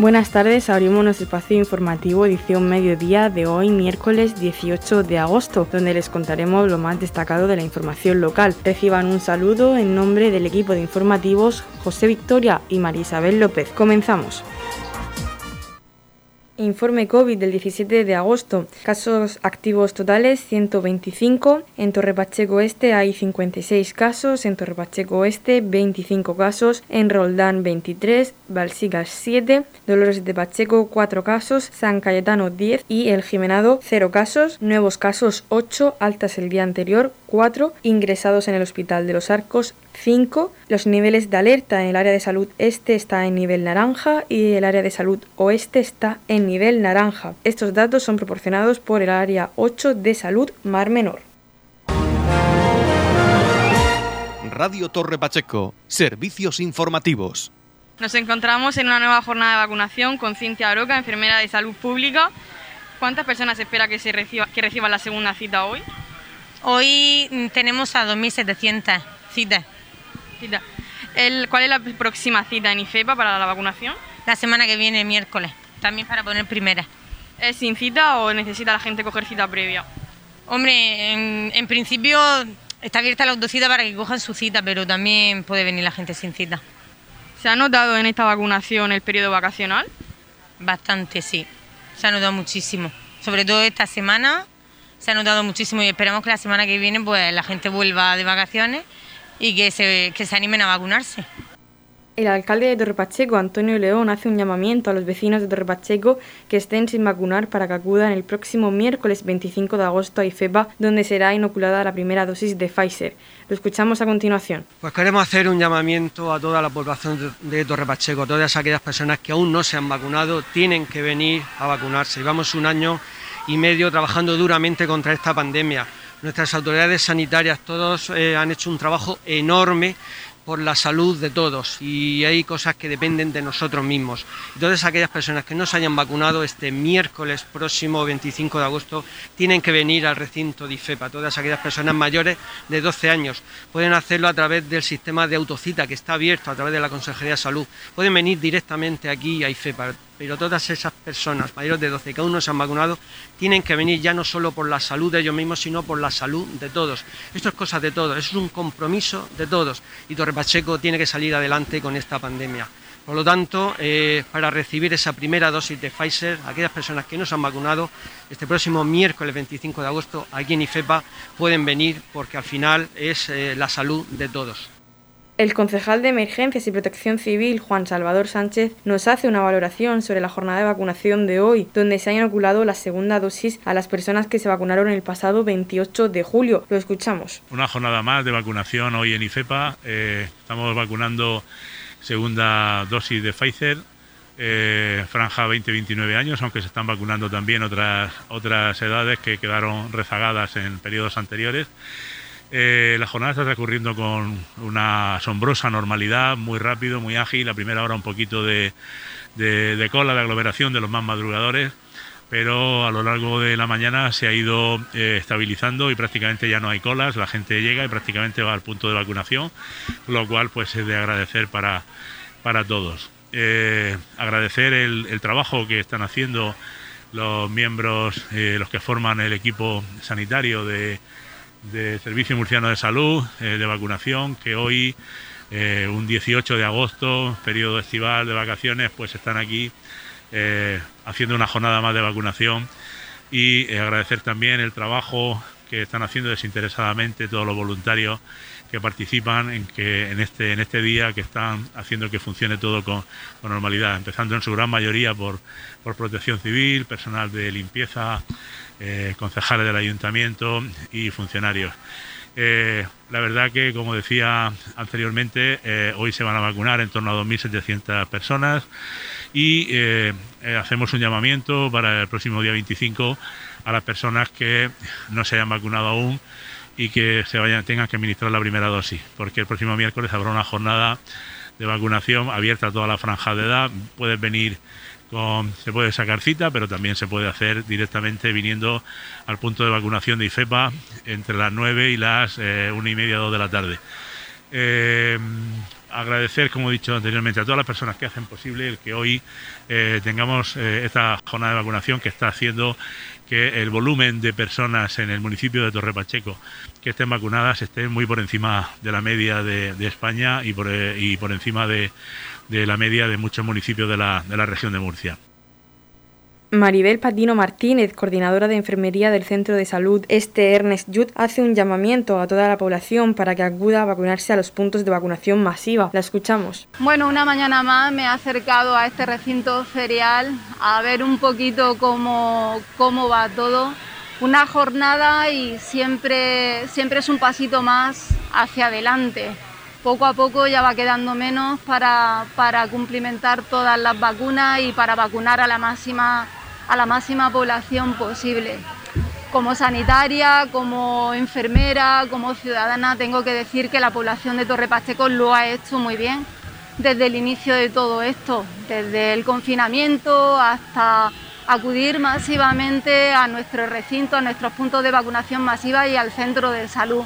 Buenas tardes, abrimos nuestro espacio informativo edición mediodía de hoy, miércoles 18 de agosto, donde les contaremos lo más destacado de la información local. Reciban un saludo en nombre del equipo de informativos José Victoria y María Isabel López. Comenzamos. Informe COVID del 17 de agosto. Casos activos totales 125. En Torre Pacheco Este hay 56 casos. En Torre Pacheco Oeste 25 casos. En Roldán 23. Balsigas 7. Dolores de Pacheco 4 casos. San Cayetano 10. Y El Jimenado 0 casos. Nuevos casos 8. Altas el día anterior 4. Ingresados en el Hospital de los Arcos 5. Los niveles de alerta en el área de salud este está en nivel naranja y el área de salud oeste está en nivel naranja. Estos datos son proporcionados por el área 8 de salud Mar Menor. Radio Torre Pacheco, servicios informativos. Nos encontramos en una nueva jornada de vacunación con Cintia Aroca, enfermera de salud pública. ¿Cuántas personas espera que, se reciba, que reciban la segunda cita hoy? Hoy tenemos a 2.700 citas. El, ¿Cuál es la próxima cita en IFEPA para la vacunación? La semana que viene, miércoles, también para poner primera. ¿Es sin cita o necesita la gente coger cita previa? Hombre, en, principio está abierta la autocita para que cojan su cita, pero también puede venir la gente sin cita. ¿Se ha notado en esta vacunación el periodo vacacional? Bastante, sí. Se ha notado muchísimo. Sobre todo esta semana se ha notado muchísimo y esperamos que la semana que viene pues la gente vuelva de vacaciones y que se, que se animen a vacunarse. El alcalde de Torrepacheco, Antonio León, hace un llamamiento a los vecinos de Torrepacheco que estén sin vacunar para que acudan el próximo miércoles 25 de agosto a IFEPA, donde será inoculada la primera dosis de Pfizer. Lo escuchamos a continuación. Pues queremos hacer un llamamiento a toda la población de Torrepacheco, a todas aquellas personas que aún no se han vacunado, tienen que venir a vacunarse. Llevamos un año y medio trabajando duramente contra esta pandemia nuestras autoridades sanitarias, todos eh, han hecho un trabajo enorme por la salud de todos y hay cosas que dependen de nosotros mismos. Entonces aquellas personas que no se hayan vacunado este miércoles próximo 25 de agosto tienen que venir al recinto de IFEPA. Todas aquellas personas mayores de 12 años pueden hacerlo a través del sistema de autocita que está abierto a través de la Consejería de Salud. Pueden venir directamente aquí a IFEPA pero todas esas personas mayores de 12 que aún no se han vacunado tienen que venir ya no solo por la salud de ellos mismos, sino por la salud de todos. Esto es cosa de todos, es un compromiso de todos y Torre Pacheco tiene que salir adelante con esta pandemia. Por lo tanto, eh, para recibir esa primera dosis de Pfizer, aquellas personas que no se han vacunado, este próximo miércoles 25 de agosto, aquí en IFEPA, pueden venir porque al final es eh, la salud de todos. El concejal de Emergencias y Protección Civil, Juan Salvador Sánchez, nos hace una valoración sobre la jornada de vacunación de hoy, donde se ha inoculado la segunda dosis a las personas que se vacunaron el pasado 28 de julio. Lo escuchamos. Una jornada más de vacunación hoy en IFEPA. Eh, estamos vacunando segunda dosis de Pfizer. Eh, franja 20-29 años, aunque se están vacunando también otras, otras edades que quedaron rezagadas en periodos anteriores. Eh, la jornada está transcurriendo con una asombrosa normalidad, muy rápido, muy ágil. La primera hora un poquito de, cola, de aglomeración de los más madrugadores, pero a lo largo de la mañana se ha ido eh, estabilizando y prácticamente ya no hay colas. La gente llega y prácticamente va al punto de vacunación, lo cual pues es de agradecer para, para todos. Eh, agradecer el, trabajo que están haciendo los miembros, los que forman el equipo sanitario de de Servicio Murciano de Salud, eh, de vacunación, que hoy, eh, un 18 de agosto, periodo estival de vacaciones, pues están aquí eh, haciendo una jornada más de vacunación. Y agradecer también el trabajo que están haciendo desinteresadamente todos los voluntarios que participan en que en este en este día que están haciendo que funcione todo con, normalidad, empezando en su gran mayoría por, por protección civil, personal de limpieza, eh, concejales del ayuntamiento y funcionarios. Eh, la verdad que, como decía anteriormente, eh, hoy se van a vacunar en torno a 2.700 personas y hacemos un llamamiento para el próximo día 25 a las personas que no se hayan vacunado aún y que se vayan, tengan que administrar la primera dosis, porque el próximo miércoles habrá una jornada de vacunación abierta a toda la franja de edad. Puedes venir se puede sacar cita, pero también se puede hacer directamente viniendo al punto de vacunación de IFEPA entre las 9 y las eh, 1 y media, 2 de la tarde. Eh, agradecer, como he dicho anteriormente, a todas las personas que hacen posible el que hoy eh, tengamos eh, esta jornada de vacunación que está haciendo que el volumen de personas en el municipio de Torre Pacheco que estén vacunadas esté muy por encima de la media de, España y por, y por encima de, la media de muchos municipios de la, de la región de Murcia. Maribel Patino Martínez, coordinadora de enfermería del Centro de Salud Este Ernest Yud, hace un llamamiento a toda la población para que acuda a vacunarse a los puntos de vacunación masiva. La escuchamos. Bueno, una mañana más me he acercado a este recinto ferial a ver un poquito cómo, cómo va todo. Una jornada y siempre, siempre es un pasito más hacia adelante. Poco a poco ya va quedando menos para, para cumplimentar todas las vacunas y para vacunar a la máxima a la máxima población posible. Como sanitaria, como enfermera, como ciudadana, tengo que decir que la población de Torre Pacheco lo ha hecho muy bien desde el inicio de todo esto, desde el confinamiento hasta acudir masivamente a nuestro recinto, a nuestros puntos de vacunación masiva y al centro de salud.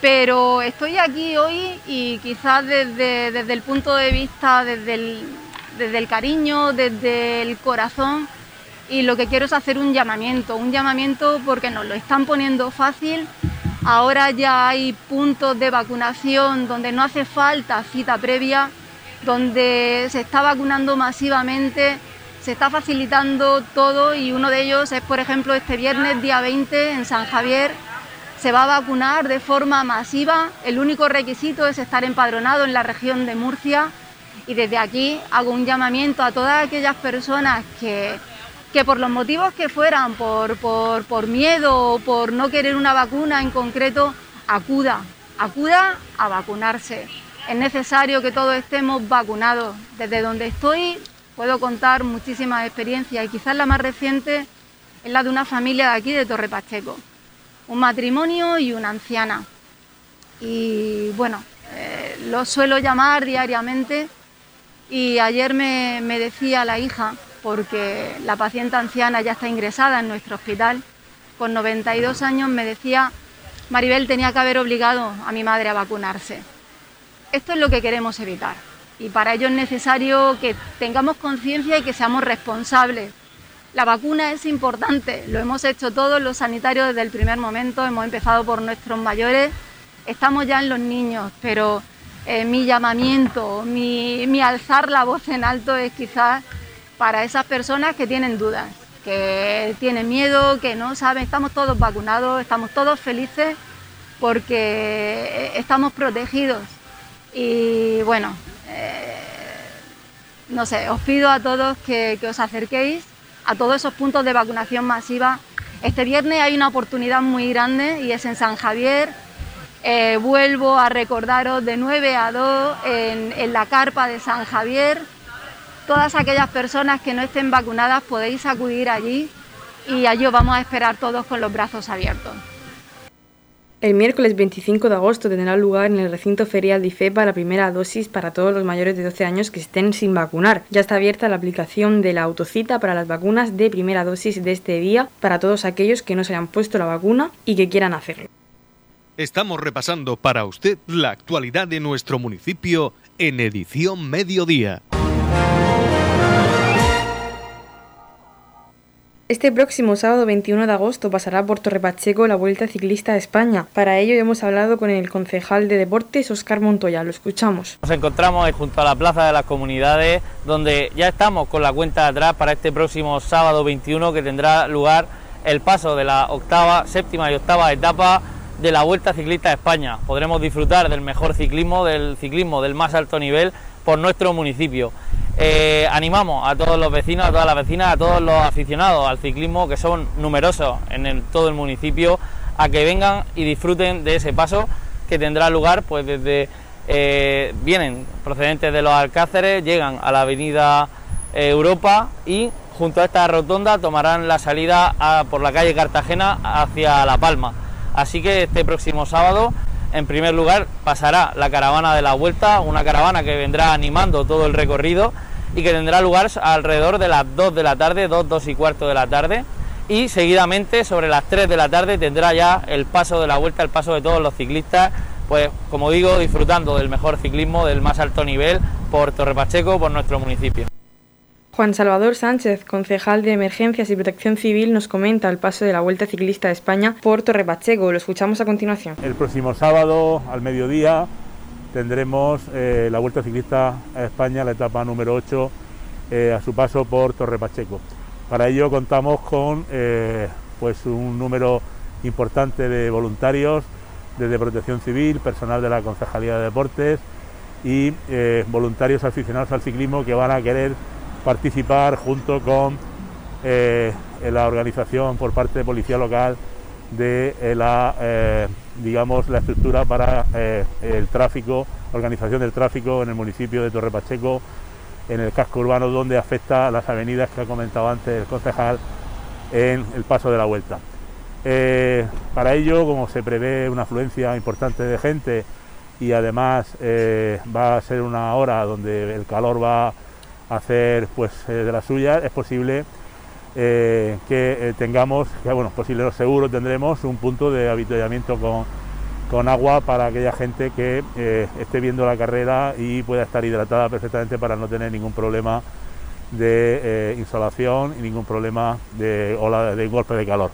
Pero estoy aquí hoy y quizás desde, desde el punto de vista, desde desde el cariño, desde el corazón, y lo que quiero es hacer un llamamiento, un llamamiento porque nos lo están poniendo fácil. Ahora ya hay puntos de vacunación donde no hace falta cita previa, donde se está vacunando masivamente, se está facilitando todo y uno de ellos es, por ejemplo, este viernes día 20 en San Javier. Se va a vacunar de forma masiva. El único requisito es estar empadronado en la región de Murcia. Y desde aquí hago un llamamiento a todas aquellas personas que que por los motivos que fueran, por, por, miedo o por no querer una vacuna en concreto, acuda, acuda a vacunarse. Es necesario que todos estemos vacunados. Desde donde estoy puedo contar muchísimas experiencias y quizás la más reciente es la de una familia de aquí de Torre Pacheco, un matrimonio y una anciana. Y bueno, eh, lo suelo llamar diariamente y ayer me, me decía la hija, porque la paciente anciana ya está ingresada en nuestro hospital. Con 92 años me decía, Maribel tenía que haber obligado a mi madre a vacunarse. Esto es lo que queremos evitar y para ello es necesario que tengamos conciencia y que seamos responsables. La vacuna es importante, lo hemos hecho todos los sanitarios desde el primer momento, hemos empezado por nuestros mayores, estamos ya en los niños, pero eh, mi llamamiento, mi, mi alzar la voz en alto es quizás para esas personas que tienen dudas, que tienen miedo, que no saben, estamos todos vacunados, estamos todos felices porque estamos protegidos. Y bueno, eh, no sé, os pido a todos que, os acerquéis a todos esos puntos de vacunación masiva. Este viernes hay una oportunidad muy grande y es en San Javier. Eh, vuelvo a recordaros de 9 a 2 en la carpa de San Javier todas aquellas personas que no estén vacunadas podéis acudir allí y allí os vamos a esperar todos con los brazos abiertos. El miércoles 25 de agosto tendrá lugar en el recinto ferial de IFEPA la primera dosis para todos los mayores de 12 años que estén sin vacunar. Ya está abierta la aplicación de la autocita para las vacunas de primera dosis de este día para todos aquellos que no se hayan puesto la vacuna y que quieran hacerlo. Estamos repasando para usted la actualidad de nuestro municipio en edición mediodía. Este próximo sábado 21 de agosto pasará por Torrepacheco la Vuelta Ciclista de España. Para ello hemos hablado con el concejal de deportes, Oscar Montoya. Lo escuchamos. Nos encontramos junto a la Plaza de las Comunidades, donde ya estamos con la cuenta atrás para este próximo sábado 21 que tendrá lugar el paso de la octava, séptima y octava etapa de la Vuelta Ciclista de España. Podremos disfrutar del mejor ciclismo, del ciclismo del más alto nivel por nuestro municipio. Eh, animamos a todos los vecinos, a todas las vecinas, a todos los aficionados al ciclismo, que son numerosos en todo el municipio, a que vengan y disfruten de ese paso que tendrá lugar pues desde eh, vienen procedentes de los Alcáceres, llegan a la avenida eh, Europa y junto a esta rotonda tomarán la salida por la calle Cartagena hacia La Palma. Así que este próximo sábado en primer lugar pasará la caravana de la vuelta, una caravana que vendrá animando todo el recorrido y que tendrá lugar alrededor de las 2 de la tarde, 2, 2 y cuarto de la tarde. Y seguidamente, sobre las 3 de la tarde, tendrá ya el paso de la vuelta, el paso de todos los ciclistas pues como digo, disfrutando del mejor ciclismo, del más alto nivel por Torre Pacheco, por nuestro municipio. Juan Salvador Sánchez, concejal de Emergencias y Protección Civil, nos comenta el paso de la Vuelta Ciclista de España por Torre Pacheco. Lo escuchamos a continuación. El próximo sábado, al mediodía, tendremos eh, la Vuelta Ciclista a España, la etapa número 8, eh, a su paso por Torre Pacheco. Para ello contamos con eh, pues un número importante de voluntarios desde Protección Civil, personal de la Concejalía de Deportes y voluntarios aficionados al ciclismo que van a querer participar junto con eh, la organización por parte de Policía Local de eh, la, eh, digamos, la estructura para el tráfico, organización del tráfico en el municipio de Torre Pacheco, en el casco urbano donde afecta las avenidas que ha comentado antes el concejal en el paso de la vuelta. para ello, como se prevé una afluencia importante de gente y además va a ser una hora donde el calor va hacer pues eh, de la suya, es posible eh, que eh, tengamos, que bueno, posible seguro tendremos un punto de habituallamiento con, con agua para aquella gente que esté viendo la carrera y pueda estar hidratada perfectamente para no tener ningún problema de insolación y ningún problema de golpe de calor.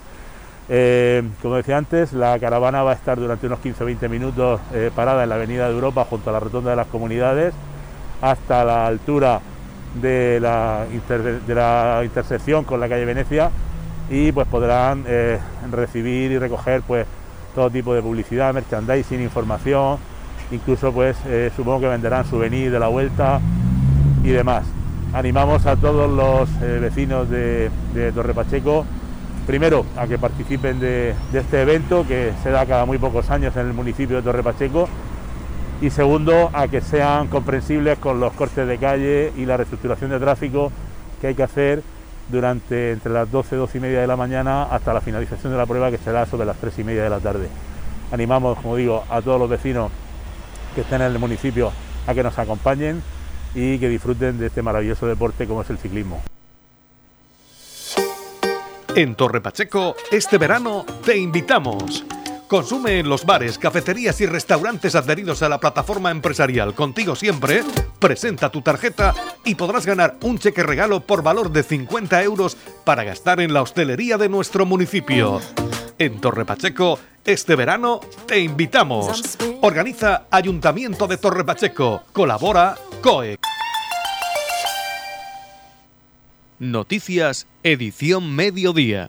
como decía antes, la caravana va a estar durante unos 15-20 minutos parada en la Avenida de Europa junto a la Rotonda de las Comunidades hasta la altura de la, de la intersección con la calle Venecia y pues podrán eh, recibir y recoger pues todo tipo de publicidad, merchandising, información, incluso pues eh, supongo que venderán souvenirs de la vuelta y demás. Animamos a todos los eh, vecinos de, de, Torre Pacheco, primero a que participen de, de este evento que se da cada muy pocos años en el municipio de Torre Pacheco y segundo, a que sean comprensibles con los cortes de calle y la reestructuración de tráfico que hay que hacer durante entre las 12 12 y media de la mañana hasta la finalización de la prueba que será sobre las 3 y media de la tarde. Animamos, como digo, a todos los vecinos que estén en el municipio a que nos acompañen y que disfruten de este maravilloso deporte como es el ciclismo. En Torre Pacheco, este verano te invitamos. Consume en los bares, cafeterías y restaurantes adheridos a la plataforma empresarial Contigo Siempre, presenta tu tarjeta y podrás ganar un cheque regalo por valor de 50 euros para gastar en la hostelería de nuestro municipio. En Torre Pacheco, este verano te invitamos. Organiza Ayuntamiento de Torre Pacheco. Colabora COE. Noticias, edición mediodía.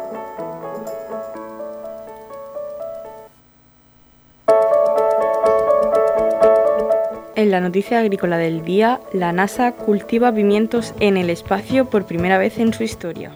En la noticia agrícola del día, la NASA cultiva pimientos en el espacio por primera vez en su historia.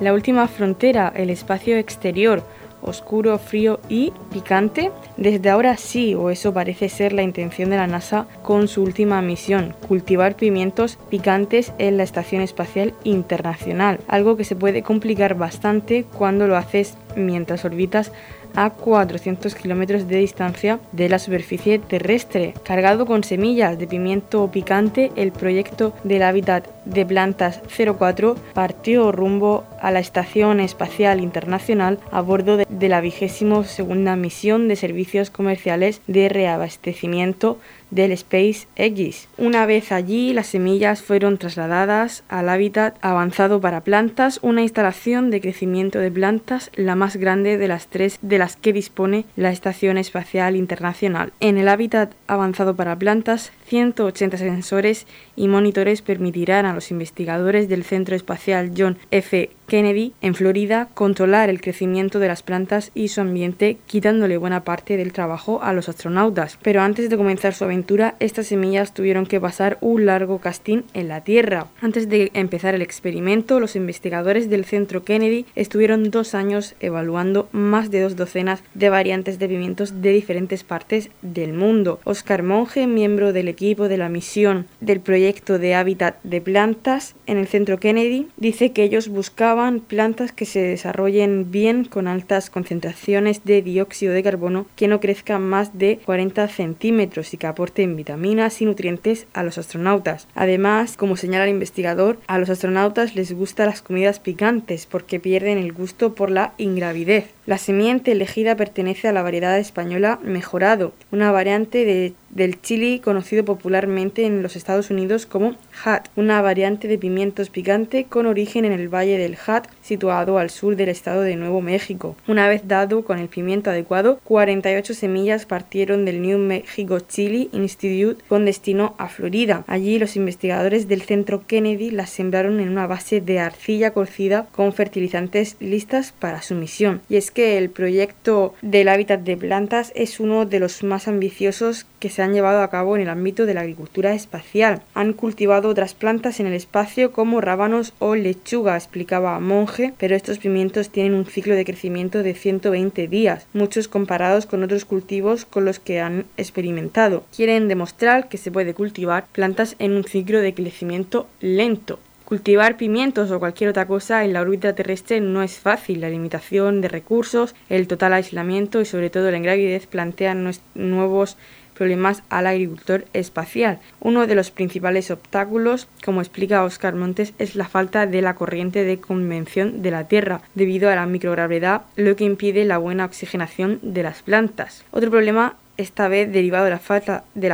La última frontera, el espacio exterior, oscuro, frío y picante? Desde ahora sí, o eso parece ser la intención de la NASA con su última misión, cultivar pimientos picantes en la Estación Espacial Internacional, algo que se puede complicar bastante cuando lo haces mientras orbitas a 400 kilómetros de distancia de la superficie terrestre. Cargado con semillas de pimiento picante, el proyecto del hábitat de plantas 04 partió rumbo a la Estación Espacial Internacional a bordo de, la vigésimo segunda misión de servicios comerciales de reabastecimiento del SpaceX. Una vez allí, las semillas fueron trasladadas al hábitat avanzado para plantas, una instalación de crecimiento de plantas, la más grande de las tres de las que dispone la Estación Espacial Internacional. En el hábitat avanzado para plantas, 180 sensores y monitores permitirán a los investigadores del Centro Espacial John F. Kennedy, en Florida, controlar el crecimiento de las plantas y su ambiente, quitándole buena parte del trabajo a los astronautas. Pero antes de comenzar su aventura, estas semillas tuvieron que pasar un largo casting en la Tierra. Antes de empezar el experimento, los investigadores del Centro Kennedy estuvieron dos años evaluando más de dos docenas de variantes de pimientos de diferentes partes del mundo. Oscar Monge, miembro del equipo de la misión del proyecto de hábitat de plantas en el Centro Kennedy, dice que ellos buscaban plantas que se desarrollen bien con altas concentraciones de dióxido de carbono que no crezcan más de 40 centímetros y que aporten vitaminas y nutrientes a los astronautas. Además, como señala el investigador, a los astronautas les gustan las comidas picantes porque pierden el gusto por la ingravidez. La semiente elegida pertenece a la variedad española mejorado, una variante de del chili conocido popularmente en los Estados Unidos como Hat, una variante de pimientos picante con origen en el valle del Hat, situado al sur del estado de Nuevo México. Una vez dado con el pimiento adecuado, 48 semillas partieron del New Mexico Chili Institute con destino a Florida. Allí los investigadores del centro Kennedy las sembraron en una base de arcilla cocida con fertilizantes listas para su misión. Y es que el proyecto del hábitat de plantas es uno de los más ambiciosos que se han llevado a cabo en el ámbito de la agricultura espacial. Han cultivado otras plantas en el espacio como rábanos o lechuga, explicaba Monge, pero estos pimientos tienen un ciclo de crecimiento de 120 días, muchos comparados con otros cultivos con los que han experimentado. Quieren demostrar que se puede cultivar plantas en un ciclo de crecimiento lento. Cultivar pimientos o cualquier otra cosa en la órbita terrestre no es fácil. La limitación de recursos, el total aislamiento y sobre todo la ingravidez plantean nuevos problemas al agricultor espacial. Uno de los principales obstáculos, como explica Oscar Montes, es la falta de la corriente de convención de la Tierra, debido a la microgravedad, lo que impide la buena oxigenación de las plantas. Otro problema esta vez derivado de la,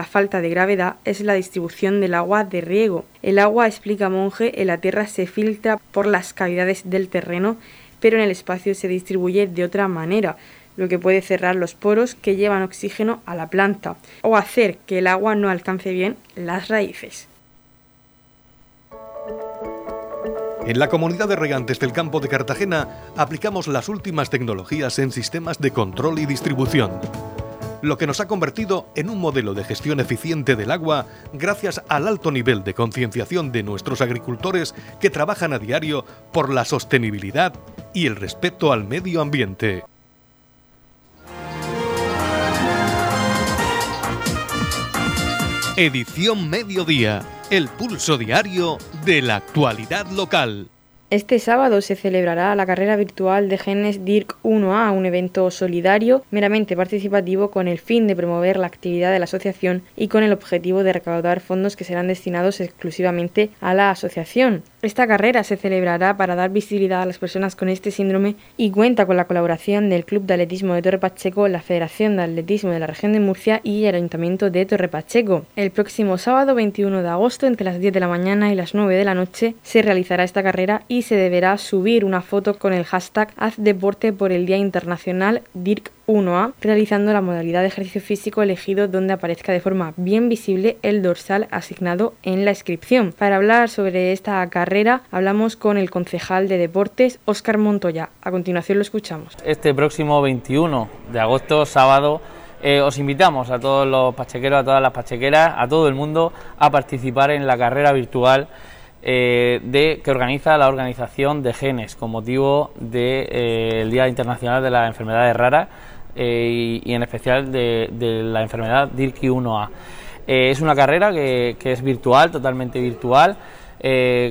falta, de gravedad, es la distribución del agua de riego. El agua, explica Monge, en la Tierra se filtra por las cavidades del terreno, pero en el espacio se distribuye de otra manera, lo que puede cerrar los poros que llevan oxígeno a la planta o hacer que el agua no alcance bien las raíces. En la comunidad de regantes del campo de Cartagena aplicamos las últimas tecnologías en sistemas de control y distribución, lo que nos ha convertido en un modelo de gestión eficiente del agua gracias al alto nivel de concienciación de nuestros agricultores que trabajan a diario por la sostenibilidad y el respeto al medio ambiente. Edición Mediodía, el pulso diario de la actualidad local. Este sábado se celebrará la carrera virtual de genes DIRC 1A, un evento solidario meramente participativo con el fin de promover la actividad de la asociación y con el objetivo de recaudar fondos que serán destinados exclusivamente a la asociación. Esta carrera se celebrará para dar visibilidad a las personas con este síndrome y cuenta con la colaboración del Club de Atletismo de Torre Pacheco, la Federación de Atletismo de la Región de Murcia y el Ayuntamiento de Torre Pacheco. El próximo sábado 21 de agosto, entre las 10 de la mañana y las 9 de la noche, se realizará esta carrera y se deberá subir una foto con el hashtag Haz Deporte por el Día Internacional DIRC 1A, realizando la modalidad de ejercicio físico elegido donde aparezca de forma bien visible el dorsal asignado en la inscripción. Para hablar sobre esta carrera, hablamos con el concejal de deportes, Óscar Montoya. A continuación lo escuchamos. Este próximo 21 de agosto, sábado, eh, os invitamos a todos los pachequeros, a todas las pachequeras, a todo el mundo a participar en la carrera virtual eh, de, que organiza la Organización de Genes con motivo del eh, Día Internacional de las Enfermedades Raras eh, y, en especial de, la enfermedad DIRKI1A. es una carrera que, es virtual, totalmente virtual.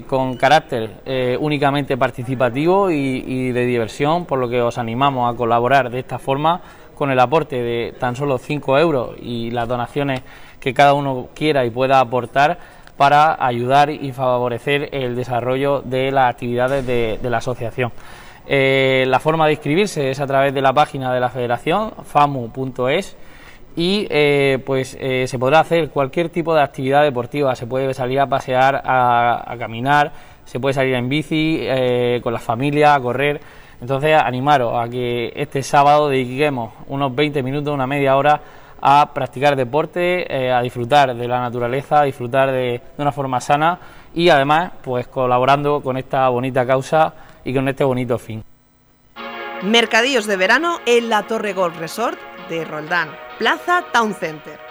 con carácter únicamente participativo y, de diversión, por lo que os animamos a colaborar de esta forma con el aporte de tan solo 5 euros y las donaciones que cada uno quiera y pueda aportar para ayudar y favorecer el desarrollo de las actividades de, la asociación. Eh, la forma de inscribirse es a través de la página de la federación, famu.es, y eh, pues eh, se podrá hacer cualquier tipo de actividad deportiva, se puede salir a pasear, a, caminar, se puede salir en bici, con la familia, a correr. Entonces animaros a que este sábado dediquemos unos 20 minutos, una media hora a practicar deporte, a disfrutar de la naturaleza, a disfrutar de una forma sana y además pues colaborando con esta bonita causa y con este bonito fin. Mercadillos de verano en la Torre Golf Resort de Roldán, Plaza Town Center.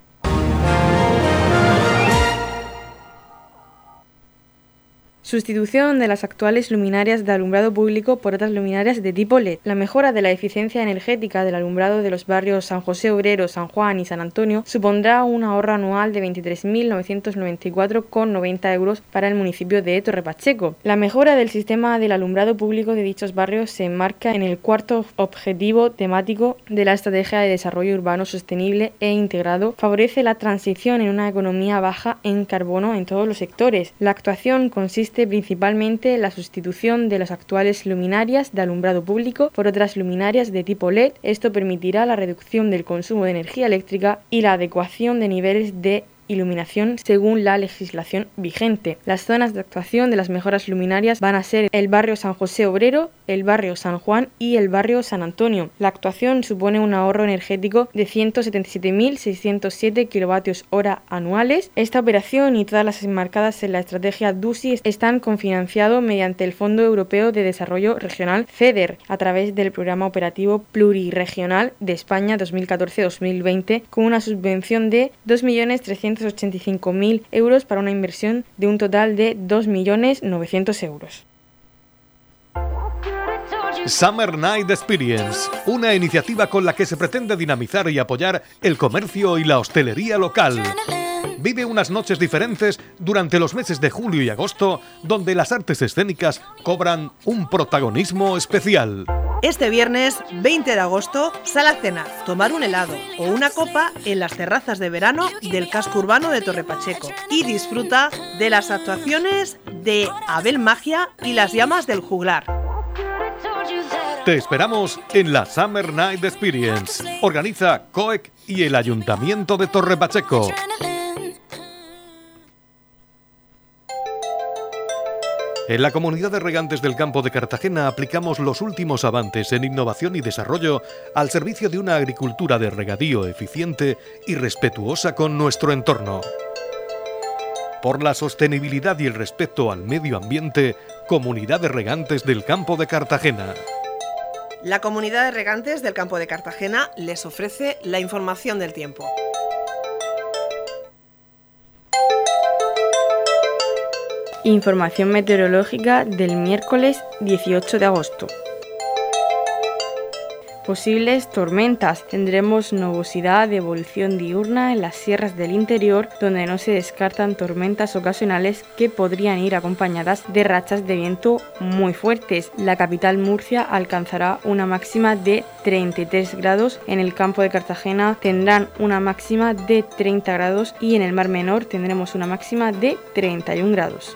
Sustitución de las actuales luminarias de alumbrado público por otras luminarias de tipo LED. La mejora de la eficiencia energética del alumbrado de los barrios San José Obrero, San Juan y San Antonio supondrá un ahorro anual de 23.994,90 euros para el municipio de Torre Pacheco. La mejora del sistema del alumbrado público de dichos barrios se enmarca en el cuarto objetivo temático de la Estrategia de Desarrollo Urbano Sostenible e Integrado. Favorece la transición en una economía baja en carbono en todos los sectores. La actuación consiste principalmente la sustitución de las actuales luminarias de alumbrado público por otras luminarias de tipo LED. Esto permitirá la reducción del consumo de energía eléctrica y la adecuación de niveles de iluminación según la legislación vigente. Las zonas de actuación de las mejoras luminarias van a ser el barrio San José Obrero, el barrio San Juan y el barrio San Antonio. La actuación supone un ahorro energético de 177.607 kilovatios hora anuales. Esta operación y todas las enmarcadas en la estrategia DUSI están cofinanciados mediante el Fondo Europeo de Desarrollo Regional FEDER a través del Programa Operativo Pluriregional de España 2014-2020 con una subvención de 2.385.000 euros para una inversión de un total de 2.900.000 euros. Summer Night Experience, una iniciativa con la que se pretende dinamizar y apoyar el comercio y la hostelería local. Vive unas noches diferentes durante los meses de julio y agosto, donde las artes escénicas cobran un protagonismo especial. Este viernes 20 de agosto, sal a cenar, tomar un helado o una copa en las terrazas de verano del casco urbano de Torre Pacheco y disfruta de las actuaciones de Abel Magia y las llamas del juglar. Te esperamos en la Summer Night Experience. Organiza COEC y el Ayuntamiento de Torre Pacheco. En la comunidad de regantes del campo de Cartagena aplicamos los últimos avances en innovación y desarrollo al servicio de una agricultura de regadío eficiente y respetuosa con nuestro entorno. Por la sostenibilidad y el respeto al medio ambiente, Comunidad de Regantes del Campo de Cartagena. La comunidad de regantes del campo de Cartagena les ofrece la información del tiempo. Información meteorológica del miércoles 18 de agosto. Posibles tormentas. Tendremos nubosidad de evolución diurna en las sierras del interior, donde no se descartan tormentas ocasionales que podrían ir acompañadas de rachas de viento muy fuertes. La capital Murcia alcanzará una máxima de 33 grados, en el campo de Cartagena tendrán una máxima de 30 grados y en el Mar Menor tendremos una máxima de 31 grados.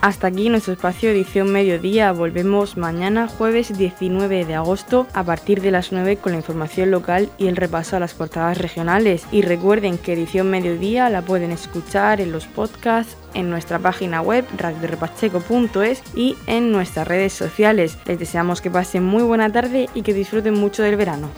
Hasta aquí nuestro espacio edición mediodía. Volvemos mañana jueves 19 de agosto a partir de las 9 con la información local y el repaso a las portadas regionales. Y recuerden que edición mediodía la pueden escuchar en los podcasts, en nuestra página web radiorepacheco.es y en nuestras redes sociales. Les deseamos que pasen muy buena tarde y que disfruten mucho del verano.